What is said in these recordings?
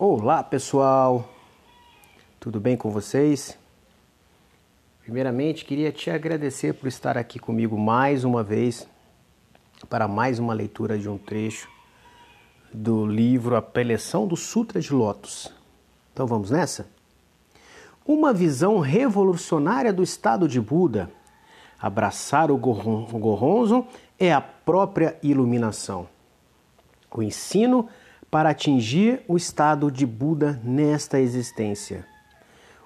Olá pessoal, tudo bem com vocês? Primeiramente, queria te agradecer por estar aqui comigo mais uma vez para mais uma leitura de um trecho do livro A Preleção do Sutra de Lotus. Então vamos nessa? Uma visão revolucionária do estado de Buda. Abraçar o Goronzo é a própria iluminação. O ensino para atingir o estado de Buda nesta existência.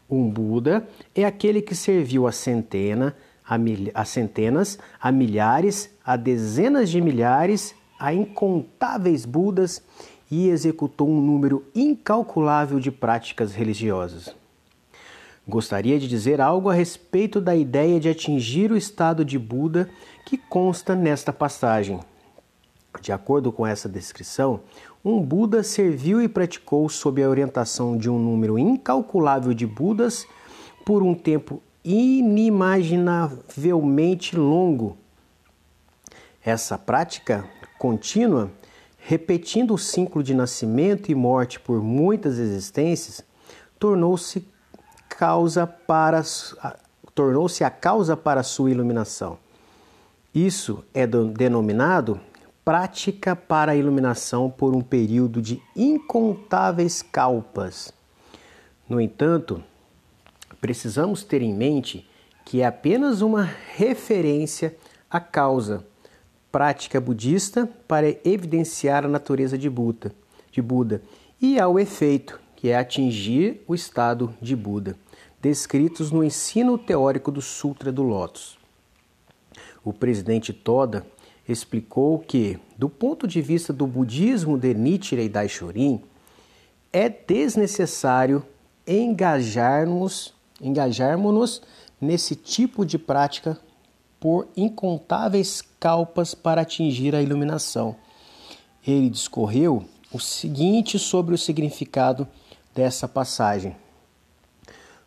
Um Buda é aquele que serviu a centena, a, mil, a centenas, a milhares, a dezenas de milhares, a incontáveis Budas e executou um número incalculável de práticas religiosas. Gostaria de dizer algo a respeito da ideia de atingir o estado de Buda que consta nesta passagem. De acordo com essa descrição, um Buda serviu e praticou sob a orientação de um número incalculável de Budas por um tempo inimaginavelmente longo. Essa prática contínua, repetindo o ciclo de nascimento e morte por muitas existências, tornou-se causa para tornou-se a causa para sua iluminação. Isso é denominado prática para a iluminação por um período de incontáveis calpas. No entanto, precisamos ter em mente que é apenas uma referência à causa prática budista para evidenciar a natureza de Buda, de Buda e ao efeito, que é atingir o estado de Buda, descritos no ensino teórico do Sutra do Lótus. O presidente Toda explicou que, do ponto de vista do budismo de Nichiren Daishonin, é desnecessário engajarmos, engajarmos-nos nesse tipo de prática por incontáveis calpas para atingir a iluminação. Ele discorreu o seguinte sobre o significado dessa passagem.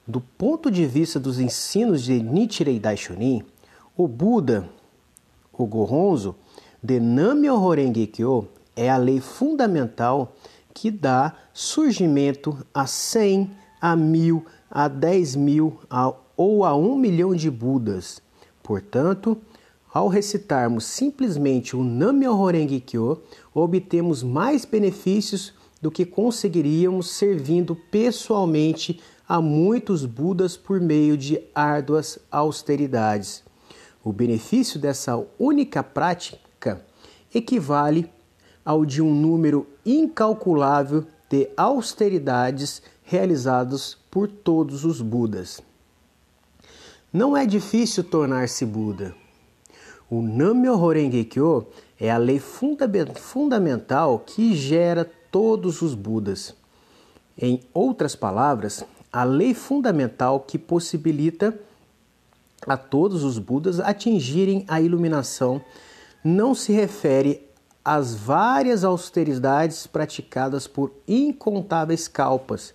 Do ponto de vista dos ensinos de Nichiren Daishonin, o Buda o Goronzo de Namyo Horenge Kyo é a lei fundamental que dá surgimento a 100, a mil, a 10 mil a, ou a 1 milhão de Budas. Portanto, ao recitarmos simplesmente o Namyo Horenge Kyo, obtemos mais benefícios do que conseguiríamos servindo pessoalmente a muitos Budas por meio de árduas austeridades. O benefício dessa única prática equivale ao de um número incalculável de austeridades realizadas por todos os Budas. Não é difícil tornar-se Buda. O Namyo Horenge Kyo é a lei funda fundamental que gera todos os Budas. Em outras palavras, a lei fundamental que possibilita a todos os Budas atingirem a iluminação não se refere às várias austeridades praticadas por incontáveis kalpas,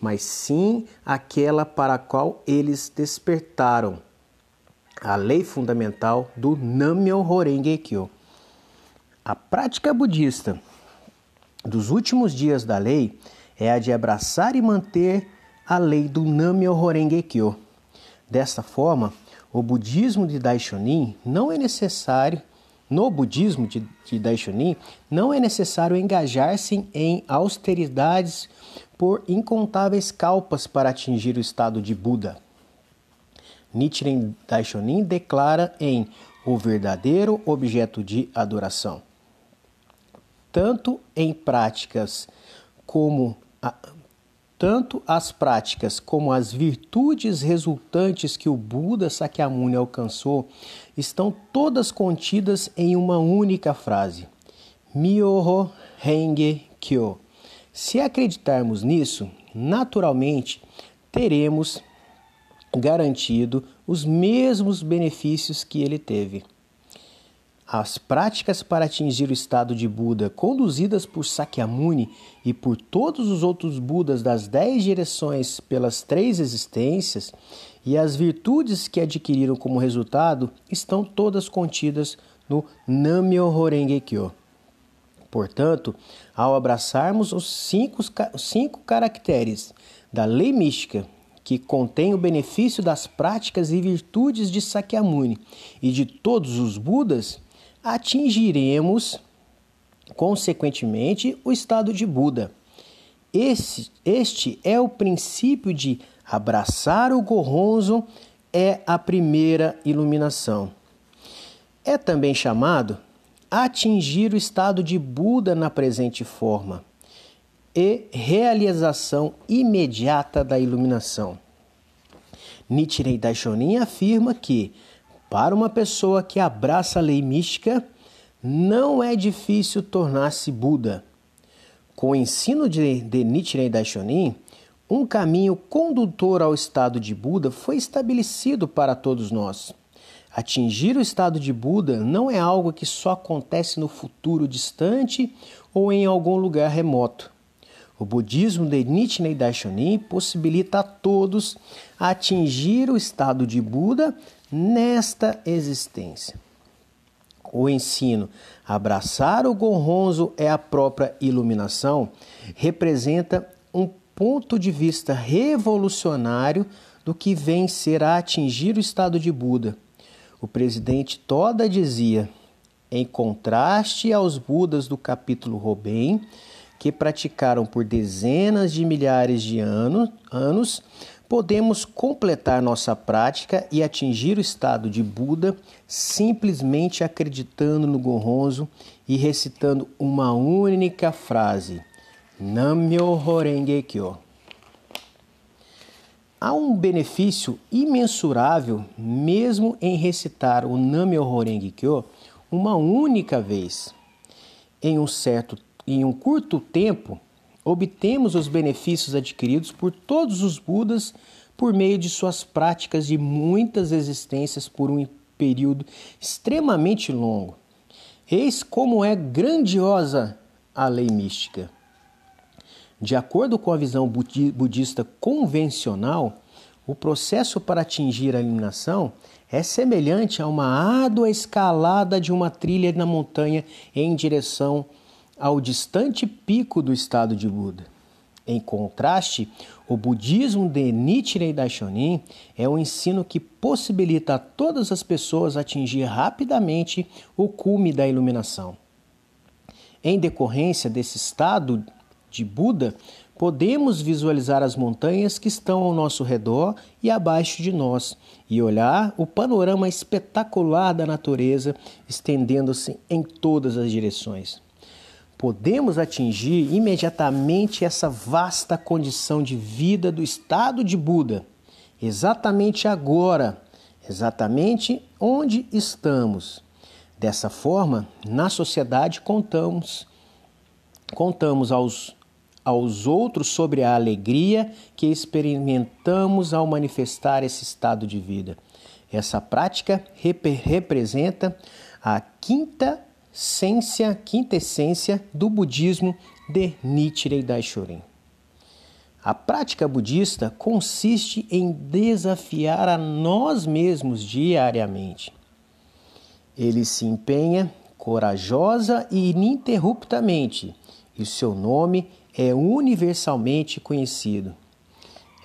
mas sim àquela para a qual eles despertaram, a lei fundamental do Nammyo Horenge Kyo. A prática budista dos últimos dias da lei é a de abraçar e manter a lei do Nammyo Horenge Kyo. Desta forma, o budismo de Daishonin não é necessário, no budismo de, de Daishonin, não é necessário engajar-se em austeridades por incontáveis kalpas para atingir o estado de Buda. Nichiren Daishonin declara em O Verdadeiro Objeto de Adoração. Tanto em práticas como a, tanto as práticas como as virtudes resultantes que o Buda Sakyamuni alcançou estão todas contidas em uma única frase: Myoho Renge Kyo. Se acreditarmos nisso, naturalmente teremos garantido os mesmos benefícios que ele teve. As práticas para atingir o estado de Buda, conduzidas por Sakyamuni e por todos os outros Budas das dez direções pelas três existências, e as virtudes que adquiriram como resultado, estão todas contidas no Nammyo Horenge Kyo. Portanto, ao abraçarmos os cinco, cinco caracteres da lei mística, que contém o benefício das práticas e virtudes de Sakyamuni e de todos os Budas, atingiremos, consequentemente, o estado de Buda. Esse, este é o princípio de abraçar o Goronzo, é a primeira iluminação. É também chamado atingir o estado de Buda na presente forma e realização imediata da iluminação. Nichiren Daishonin afirma que, para uma pessoa que abraça a lei mística, não é difícil tornar-se Buda. Com o ensino de, Nichiren Daishonin, um caminho condutor ao estado de Buda foi estabelecido para todos nós. Atingir o estado de Buda não é algo que só acontece no futuro distante ou em algum lugar remoto. O budismo de Nichiren Daishonin possibilita a todos atingir o estado de Buda nesta existência. O ensino abraçar o Gonronzo é a própria iluminação representa um ponto de vista revolucionário do que vem ser a atingir o estado de Buda. O presidente Toda dizia, em contraste aos Budas do capítulo Robem, que praticaram por dezenas de milhares de anos, anos, podemos completar nossa prática e atingir o estado de Buda simplesmente acreditando no Goronzo e recitando uma única frase: Namyo Horenge Kyo. Há um benefício imensurável mesmo em recitar o Namyo Horenge Kyo uma única vez. Em um certo em um curto tempo, obtemos os benefícios adquiridos por todos os Budas por meio de suas práticas de muitas existências por um período extremamente longo. Eis como é grandiosa a lei mística. De acordo com a visão budista convencional, o processo para atingir a iluminação é semelhante a uma árdua escalada de uma trilha na montanha em direção ao distante pico do estado de Buda. Em contraste, o budismo de Nichiren Daishonin é um ensino que possibilita a todas as pessoas atingir rapidamente o cume da iluminação. Em decorrência desse estado de Buda, podemos visualizar as montanhas que estão ao nosso redor e abaixo de nós e olhar o panorama espetacular da natureza estendendo-se em todas as direções. Podemos atingir imediatamente essa vasta condição de vida do estado de Buda, exatamente agora, exatamente onde estamos. Dessa forma, na sociedade contamos contamos aos aos outros sobre a alegria que experimentamos ao manifestar esse estado de vida. Essa prática rep representa a quinta essência, quinta essência do budismo de Nichiren Daishonin. A prática budista consiste em desafiar a nós mesmos diariamente. Ele se empenha corajosa e ininterruptamente, e seu nome é universalmente conhecido.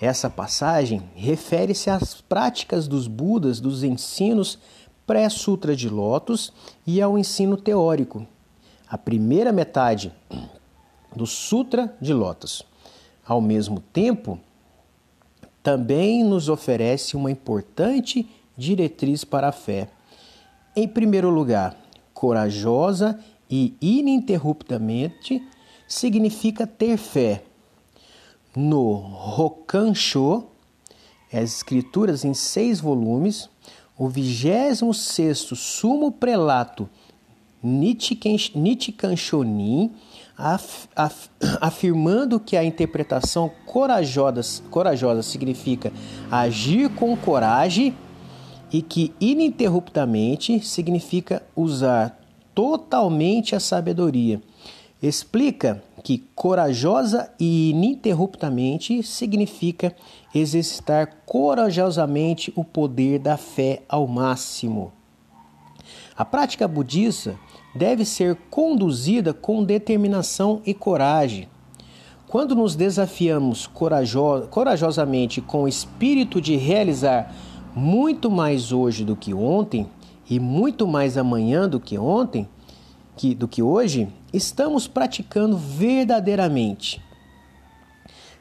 Essa passagem refere-se às práticas dos Budas dos ensinos pré-sutra de Lotus e ao ensino teórico, a primeira metade do Sutra de Lotus. Ao mesmo tempo, também nos oferece uma importante diretriz para a fé. Em primeiro lugar, corajosa e ininterruptamente significa ter fé. No Rokansho, as escrituras em seis volumes, o 26 Sumo Prelato Nichikan af, af, afirmando que a interpretação corajosa, corajosa significa agir com coragem e que ininterruptamente significa usar totalmente a sabedoria explica que corajosa e ininterruptamente significa exercitar corajosamente o poder da fé ao máximo. A prática budista deve ser conduzida com determinação e coragem. Quando nos desafiamos corajo corajosamente com o espírito de realizar muito mais hoje do que ontem e muito mais amanhã do que ontem, que, do que hoje, estamos praticando verdadeiramente.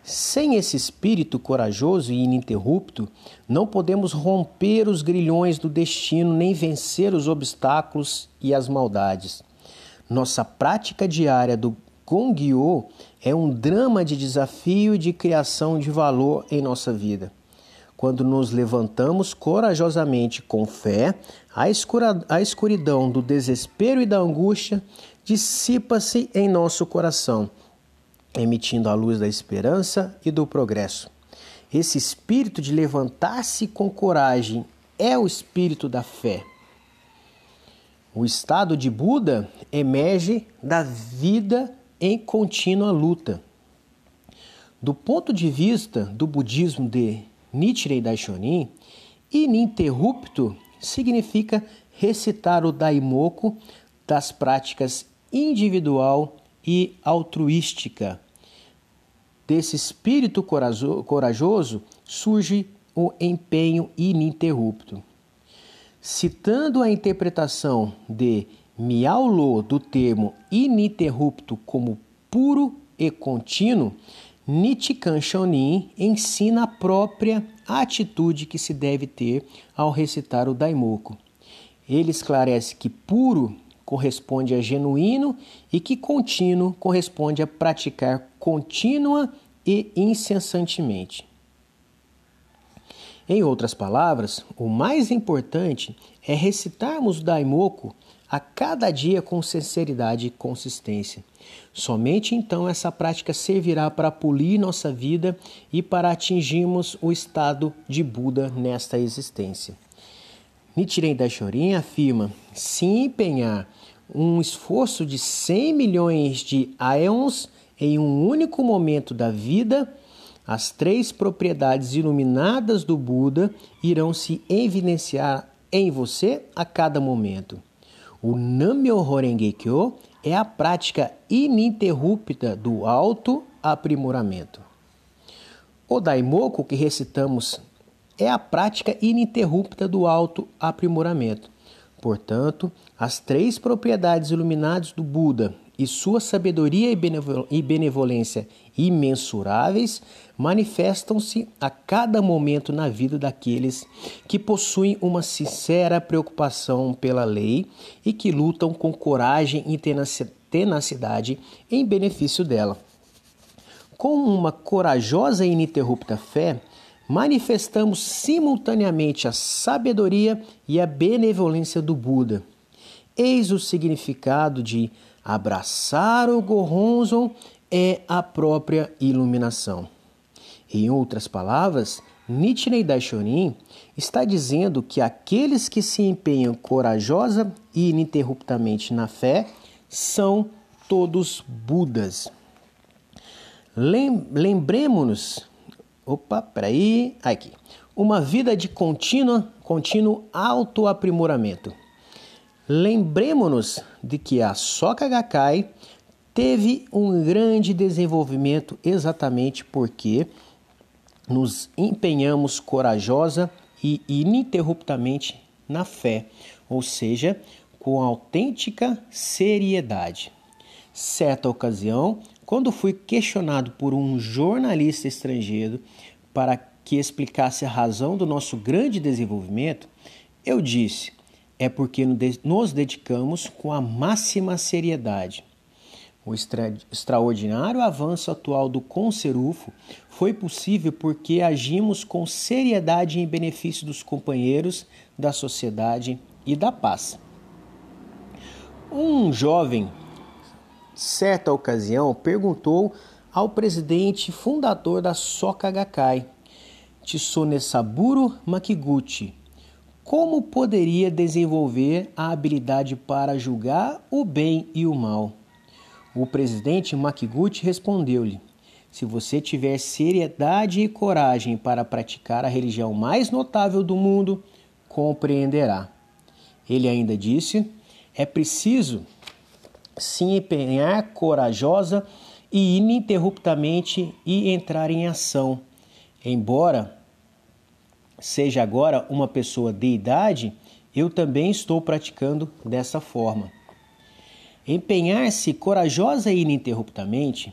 Sem esse espírito corajoso e ininterrupto, não podemos romper os grilhões do destino nem vencer os obstáculos e as maldades. Nossa prática diária do Gongyo é um drama de desafio e de criação de valor em nossa vida. Quando nos levantamos corajosamente com fé, a, escura, a escuridão do desespero e da angústia dissipa-se em nosso coração, emitindo a luz da esperança e do progresso. Esse espírito de levantar-se com coragem é o espírito da fé. O estado de Buda emerge da vida em contínua luta. Do ponto de vista do budismo de Nichiren Daishonin, ininterrupto significa recitar o Daimoku das práticas individual e altruística. Desse espírito corajoso surge o empenho ininterrupto. Citando a interpretação de Miao Lo do termo ininterrupto como puro e contínuo, Nichikan Shonin ensina a própria atitude que se deve ter ao recitar o Daimoku. Ele esclarece que puro corresponde a genuíno e que contínuo corresponde a praticar contínua e incessantemente. Em outras palavras, o mais importante é recitarmos o Daimoku a cada dia com sinceridade e consistência. Somente então essa prática servirá para polir nossa vida e para atingirmos o estado de Buda nesta existência. Nichiren Daishorin afirma: se empenhar um esforço de 100 milhões de aeons em um único momento da vida, as três propriedades iluminadas do Buda irão se evidenciar em você a cada momento. O Nam-myoho Renge-kyo é a prática ininterrupta do auto-aprimoramento. O Daimoku que recitamos é a prática ininterrupta do auto-aprimoramento. Portanto, as três propriedades iluminadas do Buda e sua sabedoria e benevolência imensuráveis manifestam-se a cada momento na vida daqueles que possuem uma sincera preocupação pela lei e que lutam com coragem e tenacidade em benefício dela. Com uma corajosa e ininterrupta fé, manifestamos simultaneamente a sabedoria e a benevolência do Buda. Eis o significado de Abraçar o Goronzon é a própria iluminação. Em outras palavras, Nichiren Daishonin está dizendo que aqueles que se empenham corajosa e ininterruptamente na fé são todos Budas. Lembremos-nos, opa, peraí, aqui, uma vida de contínua, contínuo autoaprimoramento. Lembremos-nos de que a Soka Gakkai teve um grande desenvolvimento exatamente porque nos empenhamos corajosa e ininterruptamente na fé, ou seja, com autêntica seriedade. Certa ocasião, quando fui questionado por um jornalista estrangeiro para que explicasse a razão do nosso grande desenvolvimento, eu disse: é porque nos dedicamos com a máxima seriedade. O extra, extraordinário avanço atual do Conserufo foi possível porque agimos com seriedade em benefício dos companheiros, da sociedade e da paz. Um jovem, certa ocasião, perguntou ao presidente fundador da Soka Gakkai, Tsunesaburo Makiguchi, como poderia desenvolver a habilidade para julgar o bem e o mal? O presidente Makiguchi respondeu-lhe: Se você tiver seriedade e coragem para praticar a religião mais notável do mundo, compreenderá. Ele ainda disse: É preciso se empenhar corajosa e ininterruptamente e entrar em ação. Embora seja agora uma pessoa de idade, eu também estou praticando dessa forma. Empenhar-se corajosa e ininterruptamente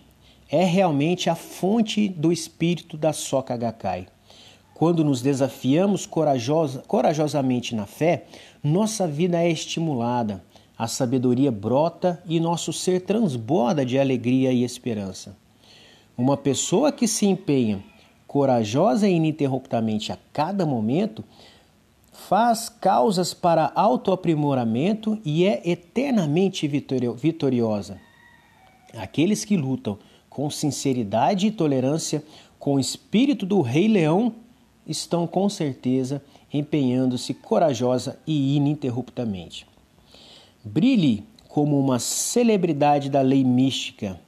é realmente a fonte do espírito da Soka Gakkai. Quando nos desafiamos corajosa, corajosamente na fé, nossa vida é estimulada, a sabedoria brota e nosso ser transborda de alegria e esperança. Uma pessoa que se empenha corajosa e ininterruptamente a cada momento faz causas para autoaprimoramento e é eternamente vitoriosa. Aqueles que lutam com sinceridade e tolerância com o espírito do Rei Leão estão com certeza empenhando-se corajosa e ininterruptamente. Brilhe como uma celebridade da lei mística.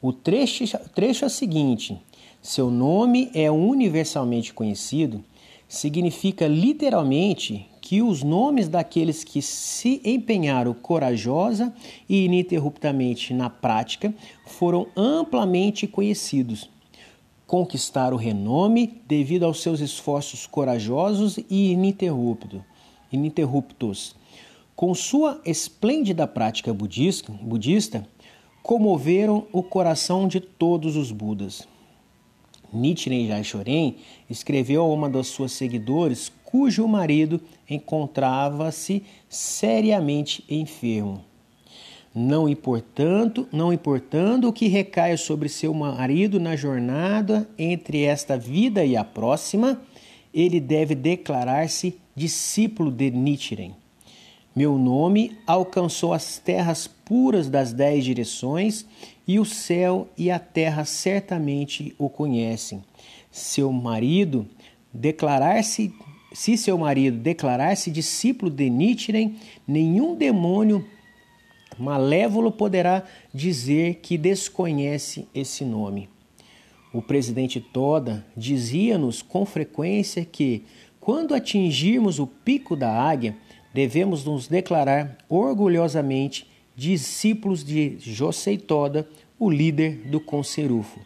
O trecho, trecho é o seguinte: seu nome é universalmente conhecido, significa literalmente que os nomes daqueles que se empenharam corajosa e ininterruptamente na prática foram amplamente conhecidos. Conquistaram renome devido aos seus esforços corajosos e ininterruptos com sua esplêndida prática budista comoveram o coração de todos os Budas. Nichiren Daishoren escreveu a uma das suas seguidores cujo marido encontrava-se seriamente enfermo. Não importando, não importando o que recaia sobre seu marido na jornada entre esta vida e a próxima, ele deve declarar-se discípulo de Nichiren. Meu nome alcançou as terras puras das dez direções, e o céu e a terra certamente o conhecem. Seu marido declarar-se, se seu marido declarar-se discípulo de Nichiren, nenhum demônio malévolo poderá dizer que desconhece esse nome. O presidente Toda dizia-nos com frequência que, quando atingirmos o pico da águia, devemos nos declarar orgulhosamente discípulos de Josei Toda, o líder do Conserufo.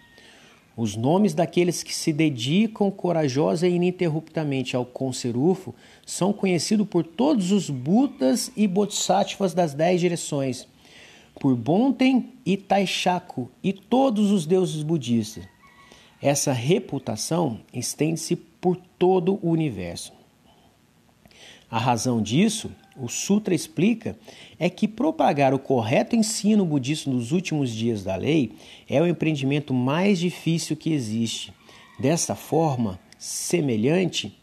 Os nomes daqueles que se dedicam corajosa e ininterruptamente ao Conserufo são conhecidos por todos os Budas e Bodhisattvas das dez direções, por Bonten e Taishaku e todos os deuses budistas. Essa reputação estende-se por todo o universo. A razão disso, o Sutra explica, é que propagar o correto ensino budista nos últimos dias da lei é o empreendimento mais difícil que existe. Dessa forma, semelhante,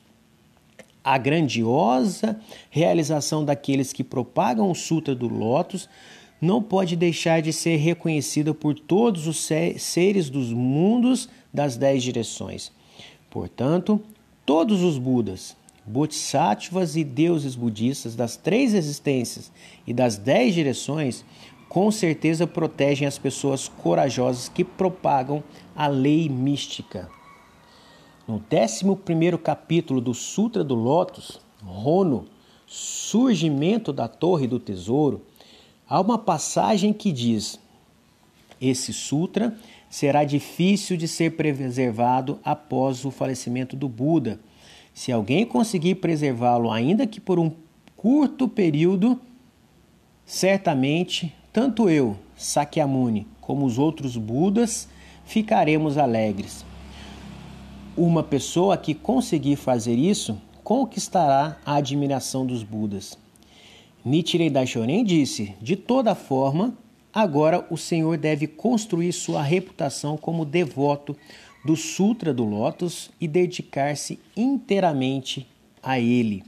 a grandiosa realização daqueles que propagam o Sutra do Lótus não pode deixar de ser reconhecida por todos os seres dos mundos das dez direções. Portanto, todos os Budas, bodhisattvas e deuses budistas das três existências e das dez direções com certeza protegem as pessoas corajosas que propagam a lei mística. No 11 capítulo do Sutra do Lótus, Rono, Surgimento da Torre do Tesouro, há uma passagem que diz: Esse sutra será difícil de ser preservado após o falecimento do Buda se alguém conseguir preservá-lo, ainda que por um curto período, certamente tanto eu, Sakyamuni, como os outros Budas ficaremos alegres. Uma pessoa que conseguir fazer isso conquistará a admiração dos Budas. Nichiren Daishonin disse: de toda forma, agora o Senhor deve construir sua reputação como devoto do Sutra do Lótus e dedicar-se inteiramente a ele.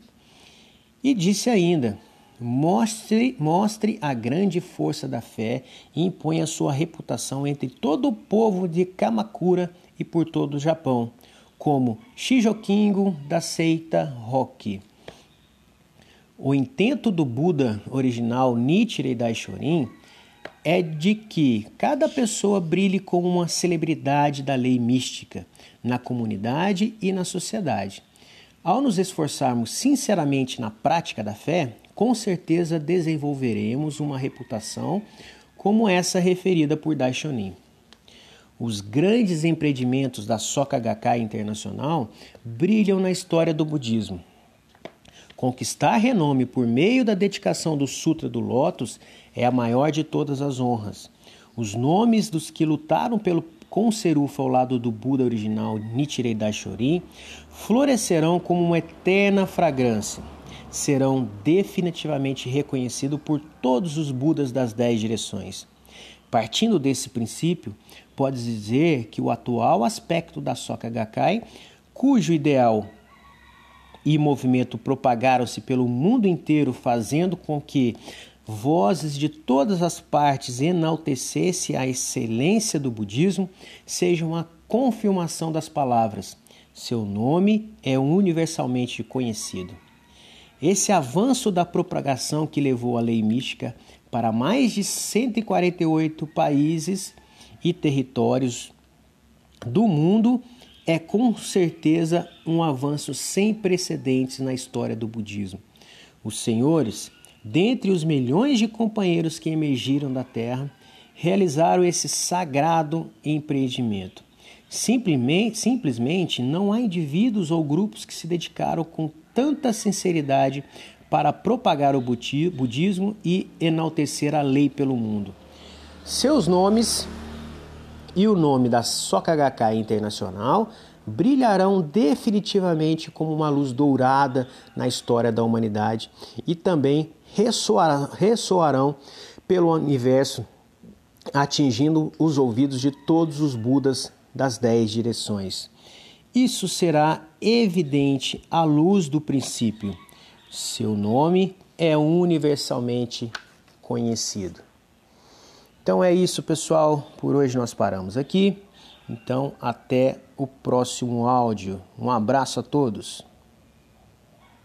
E disse ainda: mostre, mostre a grande força da fé e imponha sua reputação entre todo o povo de Kamakura e por todo o Japão, como Shijokingo da seita Roki. O intento do Buda original Nichiren Daishonin é de que cada pessoa brilhe como uma celebridade da lei mística na comunidade e na sociedade. Ao nos esforçarmos sinceramente na prática da fé, com certeza desenvolveremos uma reputação como essa referida por Daishonin. Os grandes empreendimentos da Soka Gakkai Internacional brilham na história do budismo. Conquistar renome por meio da dedicação do Sutra do Lótus é a maior de todas as honras. Os nomes dos que lutaram pelo Conserufa ao lado do Buda original Nichirei Daishorin florescerão como uma eterna fragrância. Serão definitivamente reconhecidos por todos os Budas das dez direções. Partindo desse princípio, pode dizer que o atual aspecto da Soka Gakkai, cujo ideal e movimento propagaram-se pelo mundo inteiro, fazendo com que vozes de todas as partes enaltecesse a excelência do budismo, seja uma confirmação das palavras. Seu nome é universalmente conhecido. Esse avanço da propagação que levou a lei mística para mais de 148 países e territórios do mundo é com certeza um avanço sem precedentes na história do budismo. Os senhores, dentre os milhões de companheiros que emergiram da terra, realizaram esse sagrado empreendimento. Simplesmente, simplesmente não há indivíduos ou grupos que se dedicaram com tanta sinceridade para propagar o budismo e enaltecer a lei pelo mundo. Seus nomes e o nome da Soka Gakkai Internacional brilharão definitivamente como uma luz dourada na história da humanidade e também ressoarão, ressoarão pelo universo, atingindo os ouvidos de todos os Budas das dez direções. Isso será evidente à luz do princípio. Seu nome é universalmente conhecido. Então é isso, pessoal. Por hoje nós paramos aqui. Então, até o próximo áudio. Um abraço a todos.